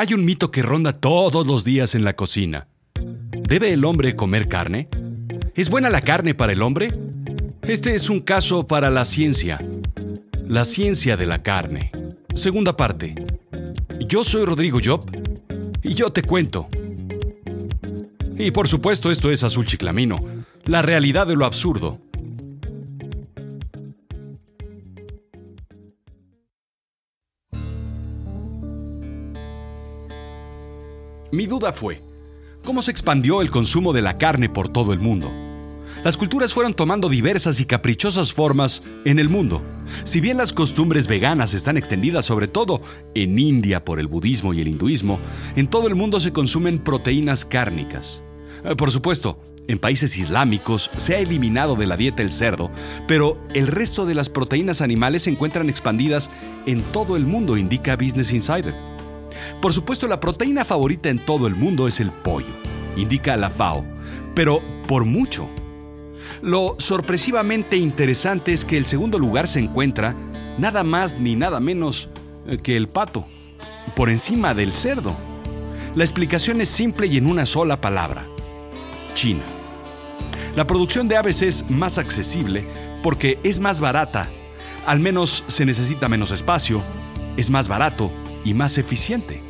Hay un mito que ronda todos los días en la cocina. ¿Debe el hombre comer carne? ¿Es buena la carne para el hombre? Este es un caso para la ciencia. La ciencia de la carne. Segunda parte. Yo soy Rodrigo Job y yo te cuento. Y por supuesto esto es Azul Chiclamino, la realidad de lo absurdo. Mi duda fue, ¿cómo se expandió el consumo de la carne por todo el mundo? Las culturas fueron tomando diversas y caprichosas formas en el mundo. Si bien las costumbres veganas están extendidas sobre todo en India por el budismo y el hinduismo, en todo el mundo se consumen proteínas cárnicas. Eh, por supuesto, en países islámicos se ha eliminado de la dieta el cerdo, pero el resto de las proteínas animales se encuentran expandidas en todo el mundo, indica Business Insider. Por supuesto, la proteína favorita en todo el mundo es el pollo, indica la FAO, pero por mucho. Lo sorpresivamente interesante es que el segundo lugar se encuentra nada más ni nada menos eh, que el pato, por encima del cerdo. La explicación es simple y en una sola palabra. China. La producción de aves es más accesible porque es más barata, al menos se necesita menos espacio, es más barato y más eficiente.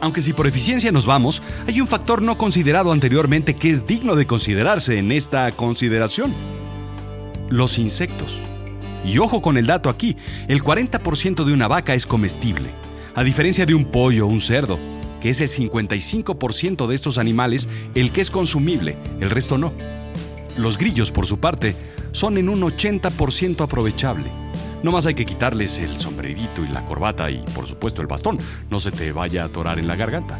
Aunque si por eficiencia nos vamos, hay un factor no considerado anteriormente que es digno de considerarse en esta consideración. Los insectos. Y ojo con el dato aquí, el 40% de una vaca es comestible, a diferencia de un pollo o un cerdo, que es el 55% de estos animales el que es consumible, el resto no. Los grillos, por su parte, son en un 80% aprovechable no más hay que quitarles el sombrerito y la corbata y por supuesto el bastón. No se te vaya a atorar en la garganta.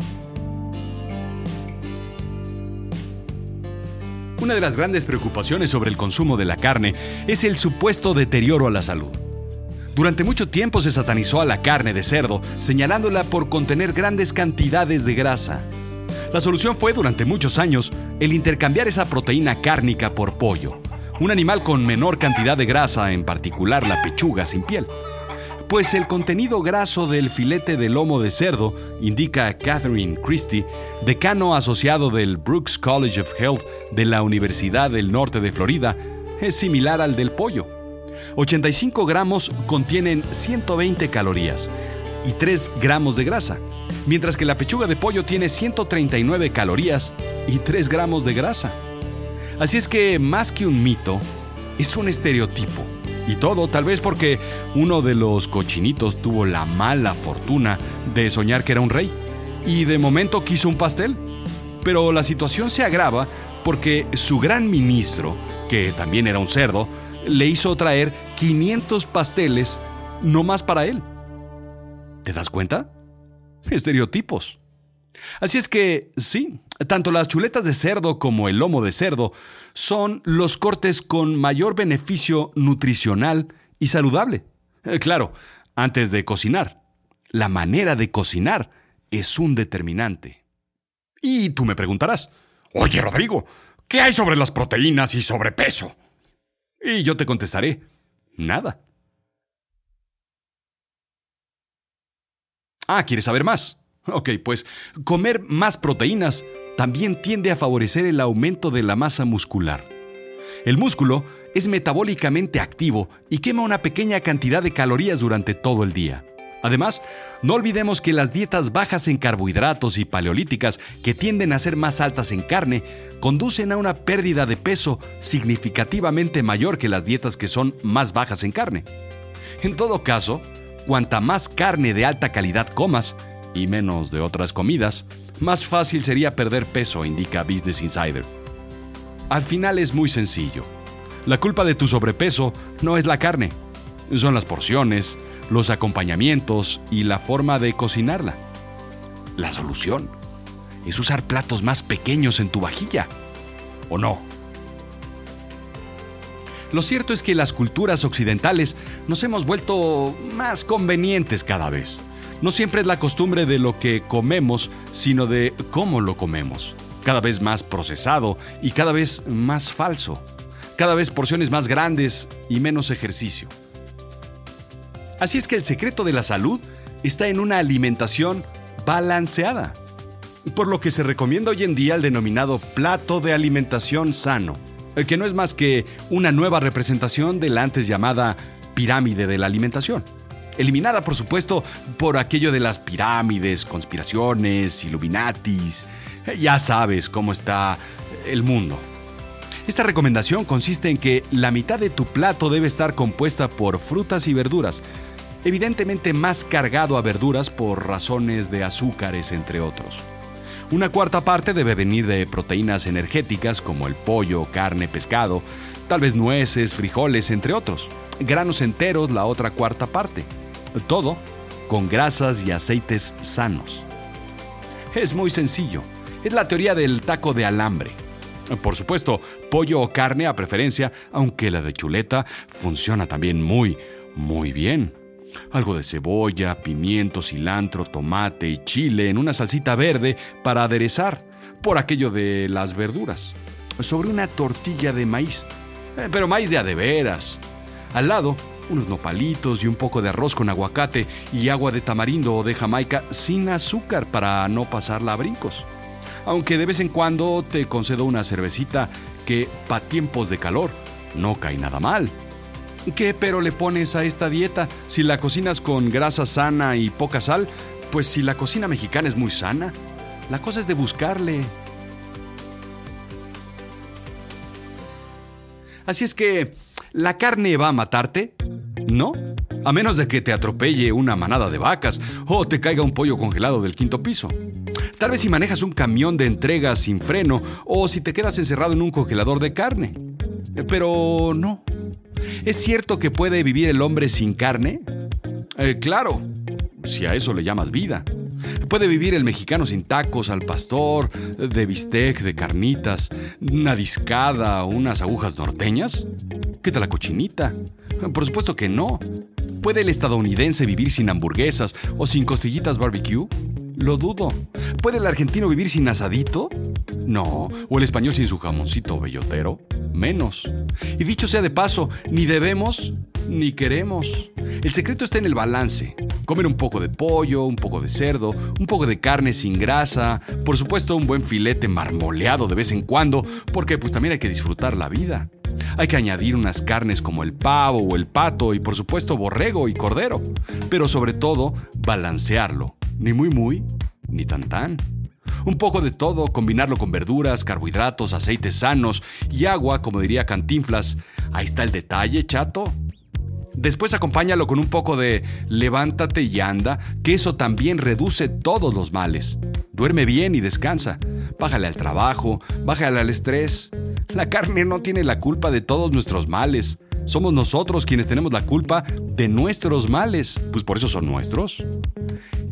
Una de las grandes preocupaciones sobre el consumo de la carne es el supuesto deterioro a la salud. Durante mucho tiempo se satanizó a la carne de cerdo, señalándola por contener grandes cantidades de grasa. La solución fue durante muchos años el intercambiar esa proteína cárnica por pollo, un animal con menor cantidad de grasa, en particular la pechuga sin piel. Pues el contenido graso del filete de lomo de cerdo, indica Catherine Christie, decano asociado del Brooks College of Health de la Universidad del Norte de Florida, es similar al del pollo. 85 gramos contienen 120 calorías y 3 gramos de grasa, mientras que la pechuga de pollo tiene 139 calorías y 3 gramos de grasa. Así es que más que un mito, es un estereotipo. Y todo tal vez porque uno de los cochinitos tuvo la mala fortuna de soñar que era un rey y de momento quiso un pastel. Pero la situación se agrava porque su gran ministro, que también era un cerdo, le hizo traer 500 pasteles no más para él. ¿Te das cuenta? Estereotipos. Así es que, sí, tanto las chuletas de cerdo como el lomo de cerdo son los cortes con mayor beneficio nutricional y saludable. Eh, claro, antes de cocinar. La manera de cocinar es un determinante. Y tú me preguntarás, oye Rodrigo, ¿qué hay sobre las proteínas y sobrepeso? Y yo te contestaré, nada. Ah, ¿quieres saber más? Ok, pues comer más proteínas también tiende a favorecer el aumento de la masa muscular. El músculo es metabólicamente activo y quema una pequeña cantidad de calorías durante todo el día. Además, no olvidemos que las dietas bajas en carbohidratos y paleolíticas, que tienden a ser más altas en carne, conducen a una pérdida de peso significativamente mayor que las dietas que son más bajas en carne. En todo caso, cuanta más carne de alta calidad comas, y menos de otras comidas, más fácil sería perder peso, indica Business Insider. Al final es muy sencillo. La culpa de tu sobrepeso no es la carne, son las porciones, los acompañamientos y la forma de cocinarla. La solución es usar platos más pequeños en tu vajilla. ¿O no? Lo cierto es que las culturas occidentales nos hemos vuelto más convenientes cada vez. No siempre es la costumbre de lo que comemos, sino de cómo lo comemos. Cada vez más procesado y cada vez más falso. Cada vez porciones más grandes y menos ejercicio. Así es que el secreto de la salud está en una alimentación balanceada, por lo que se recomienda hoy en día el denominado plato de alimentación sano, que no es más que una nueva representación de la antes llamada pirámide de la alimentación. Eliminada, por supuesto, por aquello de las pirámides, conspiraciones, illuminatis. Ya sabes cómo está el mundo. Esta recomendación consiste en que la mitad de tu plato debe estar compuesta por frutas y verduras, evidentemente más cargado a verduras por razones de azúcares, entre otros. Una cuarta parte debe venir de proteínas energéticas como el pollo, carne, pescado, tal vez nueces, frijoles, entre otros. Granos enteros, la otra cuarta parte. Todo con grasas y aceites sanos. Es muy sencillo. Es la teoría del taco de alambre. Por supuesto, pollo o carne a preferencia, aunque la de chuleta funciona también muy, muy bien. Algo de cebolla, pimiento, cilantro, tomate y chile en una salsita verde para aderezar, por aquello de las verduras. Sobre una tortilla de maíz, eh, pero maíz de adeveras. Al lado, unos nopalitos y un poco de arroz con aguacate y agua de tamarindo o de jamaica sin azúcar para no pasarla a brincos. Aunque de vez en cuando te concedo una cervecita que, pa' tiempos de calor, no cae nada mal. ¿Qué pero le pones a esta dieta? Si la cocinas con grasa sana y poca sal, pues si la cocina mexicana es muy sana, la cosa es de buscarle. Así es que, ¿la carne va a matarte? ¿No? A menos de que te atropelle una manada de vacas o te caiga un pollo congelado del quinto piso. Tal vez si manejas un camión de entrega sin freno o si te quedas encerrado en un congelador de carne. Pero no. ¿Es cierto que puede vivir el hombre sin carne? Eh, claro, si a eso le llamas vida. ¿Puede vivir el mexicano sin tacos al pastor, de bistec, de carnitas, una discada unas agujas norteñas? ¿Qué tal la cochinita? Por supuesto que no. ¿Puede el estadounidense vivir sin hamburguesas o sin costillitas barbecue? Lo dudo. ¿Puede el argentino vivir sin asadito? No. ¿O el español sin su jamoncito bellotero? Menos. Y dicho sea de paso, ni debemos ni queremos. El secreto está en el balance. Comer un poco de pollo, un poco de cerdo, un poco de carne sin grasa, por supuesto un buen filete marmoleado de vez en cuando, porque pues también hay que disfrutar la vida. Hay que añadir unas carnes como el pavo o el pato y por supuesto borrego y cordero, pero sobre todo balancearlo, ni muy muy, ni tan tan. Un poco de todo, combinarlo con verduras, carbohidratos, aceites sanos y agua, como diría Cantinflas. Ahí está el detalle, chato. Después acompáñalo con un poco de levántate y anda, que eso también reduce todos los males. Duerme bien y descansa. Bájale al trabajo, bájale al estrés. La carne no tiene la culpa de todos nuestros males. Somos nosotros quienes tenemos la culpa de nuestros males, pues por eso son nuestros.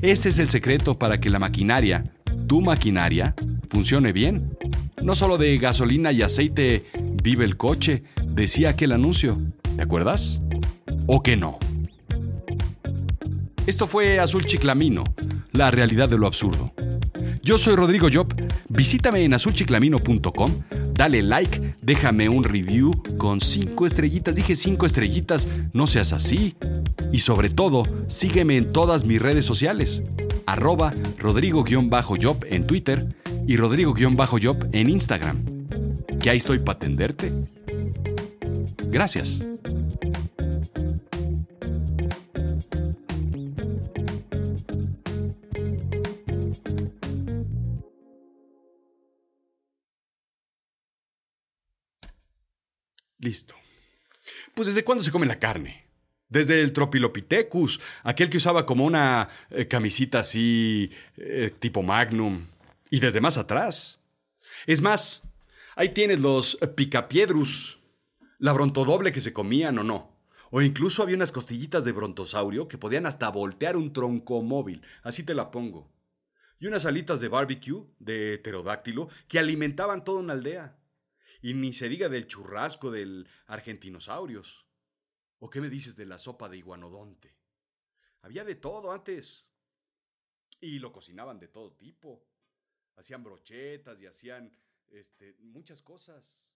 Ese es el secreto para que la maquinaria, tu maquinaria, funcione bien. No solo de gasolina y aceite vive el coche, decía aquel anuncio. ¿Te acuerdas? ¿O que no? Esto fue Azul Chiclamino, la realidad de lo absurdo. Yo soy Rodrigo Job. Visítame en azulchiclamino.com, dale like, déjame un review con cinco estrellitas. Dije cinco estrellitas, no seas así. Y sobre todo, sígueme en todas mis redes sociales. Arroba Rodrigo-Job en Twitter y Rodrigo-Job en Instagram. Que ahí estoy para atenderte. Gracias. Listo. Pues ¿desde cuándo se come la carne? Desde el Tropilopithecus, aquel que usaba como una eh, camisita así, eh, tipo Magnum. Y desde más atrás. Es más, ahí tienes los Picapiedrus, la brontodoble que se comían o no. O incluso había unas costillitas de brontosaurio que podían hasta voltear un tronco móvil. Así te la pongo. Y unas alitas de barbecue, de pterodáctilo, que alimentaban toda una aldea. Y ni se diga del churrasco del argentinosaurios. ¿O qué me dices de la sopa de iguanodonte? Había de todo antes. Y lo cocinaban de todo tipo. Hacían brochetas y hacían este, muchas cosas.